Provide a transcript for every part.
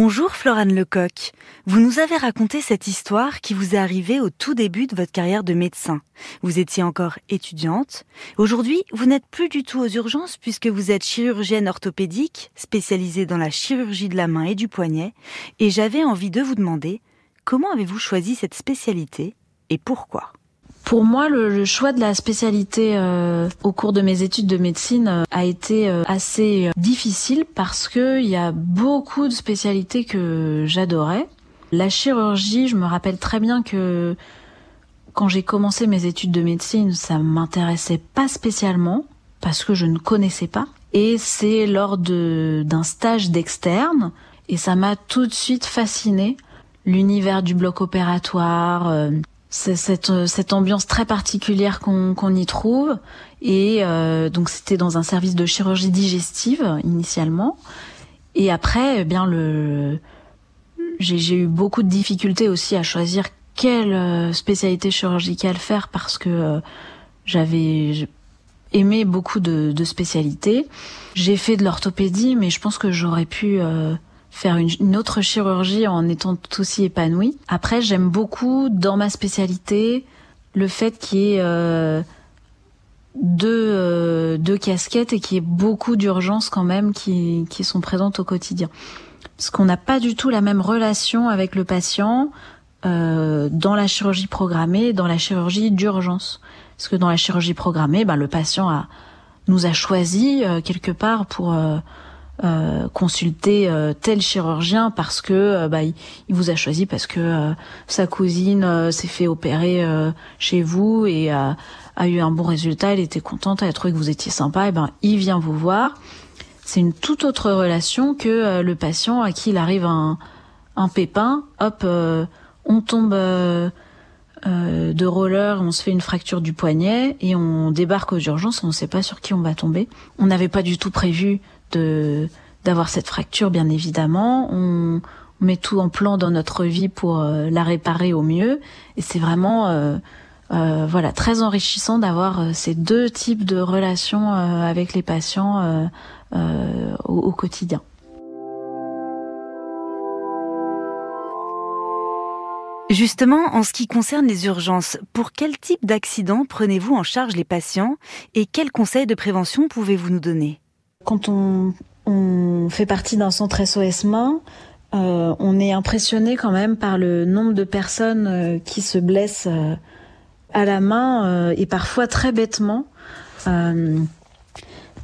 Bonjour Florane Lecoq. Vous nous avez raconté cette histoire qui vous est arrivée au tout début de votre carrière de médecin. Vous étiez encore étudiante. Aujourd'hui, vous n'êtes plus du tout aux urgences puisque vous êtes chirurgienne orthopédique, spécialisée dans la chirurgie de la main et du poignet. Et j'avais envie de vous demander, comment avez-vous choisi cette spécialité et pourquoi? Pour moi, le, choix de la spécialité euh, au cours de mes études de médecine euh, a été euh, assez difficile parce que il y a beaucoup de spécialités que j'adorais. La chirurgie, je me rappelle très bien que quand j'ai commencé mes études de médecine, ça m'intéressait pas spécialement parce que je ne connaissais pas. Et c'est lors d'un stage d'externe et ça m'a tout de suite fasciné l'univers du bloc opératoire, c'est cette, euh, cette ambiance très particulière qu'on qu'on y trouve. Et euh, donc c'était dans un service de chirurgie digestive initialement. Et après, eh bien le, j'ai eu beaucoup de difficultés aussi à choisir quelle euh, spécialité chirurgicale faire parce que j'avais aimé beaucoup de, de spécialités. J'ai fait de l'orthopédie, mais je pense que j'aurais pu faire une, autre chirurgie en étant tout aussi épanouie. Après, j'aime beaucoup dans ma spécialité le fait qu'il y ait euh, deux, euh, deux casquettes et qu'il y ait beaucoup d'urgences quand même qui, qui sont présentes au quotidien. Parce qu'on n'a pas du tout la même relation avec le patient euh, dans la chirurgie programmée, dans la chirurgie d'urgence. Parce que dans la chirurgie programmée, ben, le patient a, nous a choisi quelque part pour euh, consulter euh, tel chirurgien parce que euh, bah, il, vous a choisi parce que sa cousine s'est fait opérer chez vous et a eu un bon résultat, elle était contente, elle a trouvé que vous étiez sympa, et ben il vient vous voir. C'est une toute autre relation que le patient à qui il arrive un, un pépin, hop, on tombe de roller, on se fait une fracture du poignet et on débarque aux urgences, on ne sait pas sur qui on va tomber. On n'avait pas du tout prévu d'avoir cette fracture, bien évidemment. On, met tout en plan dans notre vie pour euh, la réparer au mieux, et c'est vraiment euh, euh, voilà très enrichissant d'avoir ces deux types de relations avec les patients au, au quotidien. Justement, en ce qui concerne les urgences, pour quel type d'accident prenez-vous en charge les patients et quels conseils de prévention pouvez-vous nous donner? Quand on, fait partie d'un centre SOS main, euh, on est impressionné quand même par le nombre de personnes euh, qui se blessent euh, à la main et parfois très bêtement.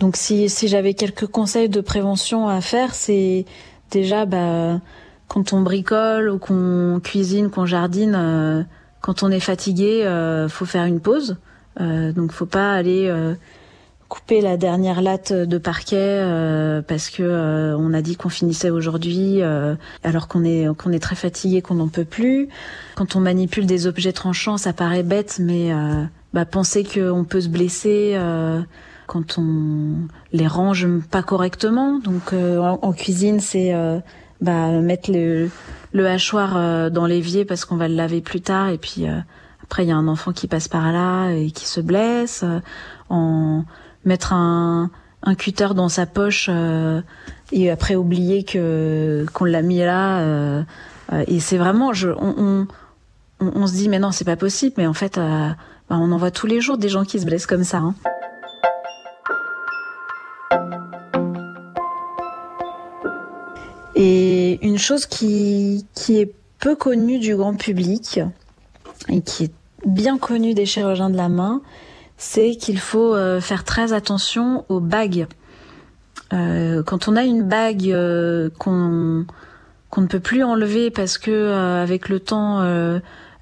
donc si, j'avais quelques conseils de prévention à faire, c'est déjà bah, quand on bricole ou qu'on cuisine, qu'on jardine, quand on est fatigué, faut faire une pause. donc faut pas aller couper la dernière latte de parquet euh, parce que euh, on a dit qu'on finissait aujourd'hui euh, alors qu'on est qu'on est très fatigué qu'on n'en peut plus. Quand on manipule des objets tranchants, ça paraît bête mais bah, penser qu'on peut se blesser quand on les range pas correctement. Donc en, cuisine, c'est bah, mettre le, le hachoir dans l'évier parce qu'on va le laver plus tard et puis après il y a un enfant qui passe par là et qui se blesse. En mettre un, cutter dans sa poche euh, et après oublier qu'on l'a mis là. Euh, euh, et c'est vraiment, on, se dit mais non c'est pas possible, mais en fait bah, on en voit tous les jours des gens qui se blessent comme ça. Hein. Et une chose qui est peu connue du grand public et qui est bien connue des chirurgiens de la main, c'est qu'il faut euh, faire très attention aux bagues. Euh, quand on a une bague euh, qu'on qu'on ne peut plus enlever parce que avec le temps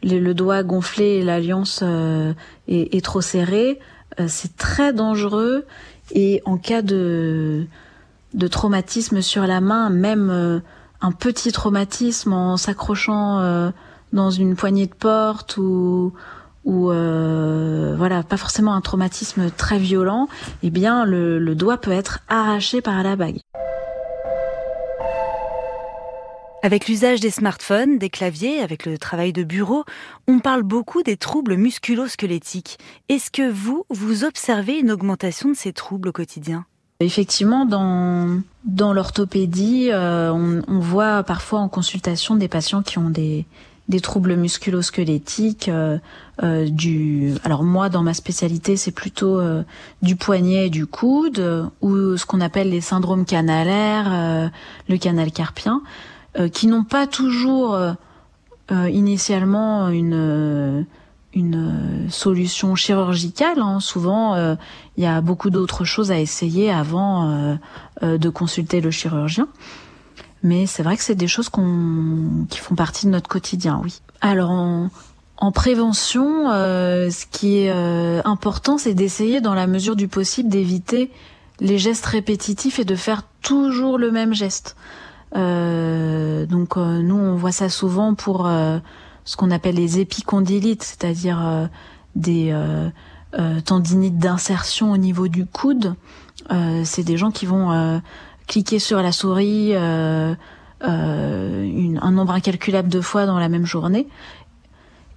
le doigt gonflé et l'alliance est, est, trop serrée, c'est très dangereux et en cas de de traumatisme sur la main, même un petit traumatisme en s'accrochant dans une poignée de porte ou ou euh, voilà, pas forcément un traumatisme très violent, eh bien le, le doigt peut être arraché par la bague. Avec l'usage des smartphones, des claviers, avec le travail de bureau, on parle beaucoup des troubles musculo-squelettiques. Est-ce que vous, vous observez une augmentation de ces troubles au quotidien? Effectivement, dans dans l'orthopédie, on, on, voit parfois en consultation des patients qui ont des des troubles musculo-squelettiques, euh, euh, du. Alors moi, dans ma spécialité, c'est plutôt euh, du poignet et du coude, ou ce qu'on appelle les syndromes canalaires, le canal carpien, qui n'ont pas toujours initialement une une solution chirurgicale. Hein. Souvent, il y a beaucoup d'autres choses à essayer avant de consulter le chirurgien. Mais c'est vrai que c'est des choses qu'on, qui font partie de notre quotidien, oui. Alors en, en prévention, euh, ce qui est euh, important, c'est d'essayer, dans la mesure du possible, d'éviter les gestes répétitifs et de faire toujours le même geste. Euh, donc nous, on voit ça souvent pour ce qu'on appelle les épicondylites, c'est-à-dire des tendinites d'insertion au niveau du coude. c'est des gens qui vont cliquer sur la souris euh, euh, un nombre incalculable de fois dans la même journée.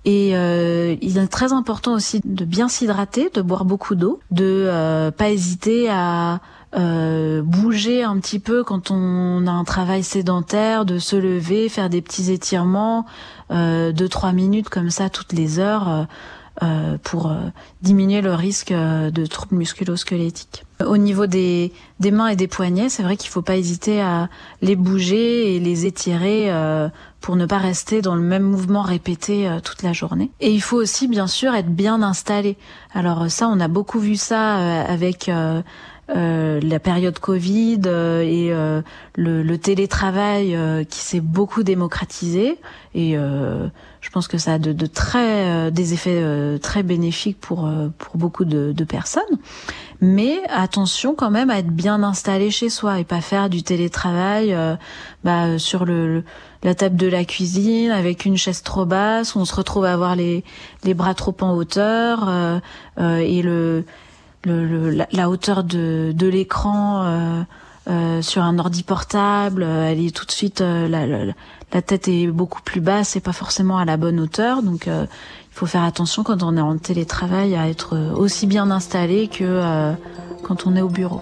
Et euh, il est très important aussi de bien s'hydrater, de boire beaucoup d'eau, de pas hésiter à bouger un petit peu quand on a un travail sédentaire, de se lever, faire des petits étirements, de trois minutes comme ça toutes les heures. Euh, pour euh, diminuer le risque euh, de troubles musculo-squelettiques. Au niveau des, des mains et des poignets, c'est vrai qu'il ne faut pas hésiter à les bouger et les étirer pour ne pas rester dans le même mouvement répété toute la journée. Et il faut aussi bien sûr être bien installé. Alors ça, on a beaucoup vu ça avec euh, la période Covid euh, et euh, le, le, télétravail qui s'est beaucoup démocratisé et je pense que ça a de, de très des effets très bénéfiques pour pour beaucoup de, de, personnes. Mais attention quand même à être bien installé chez soi et pas faire du télétravail bah, sur le, la table de la cuisine avec une chaise trop basse où on se retrouve à avoir les les bras trop en hauteur et le la, hauteur de, l'écran euh, euh, sur un ordi portable, euh, elle est tout de suite la, la, tête est beaucoup plus basse et pas forcément à la bonne hauteur. Donc il faut faire attention quand on est en télétravail à être aussi bien installé que quand on est au bureau.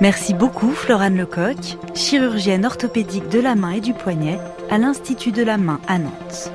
Merci beaucoup Florane Lecoq, chirurgienne orthopédique de la main et du poignet à l'Institut de la main à Nantes.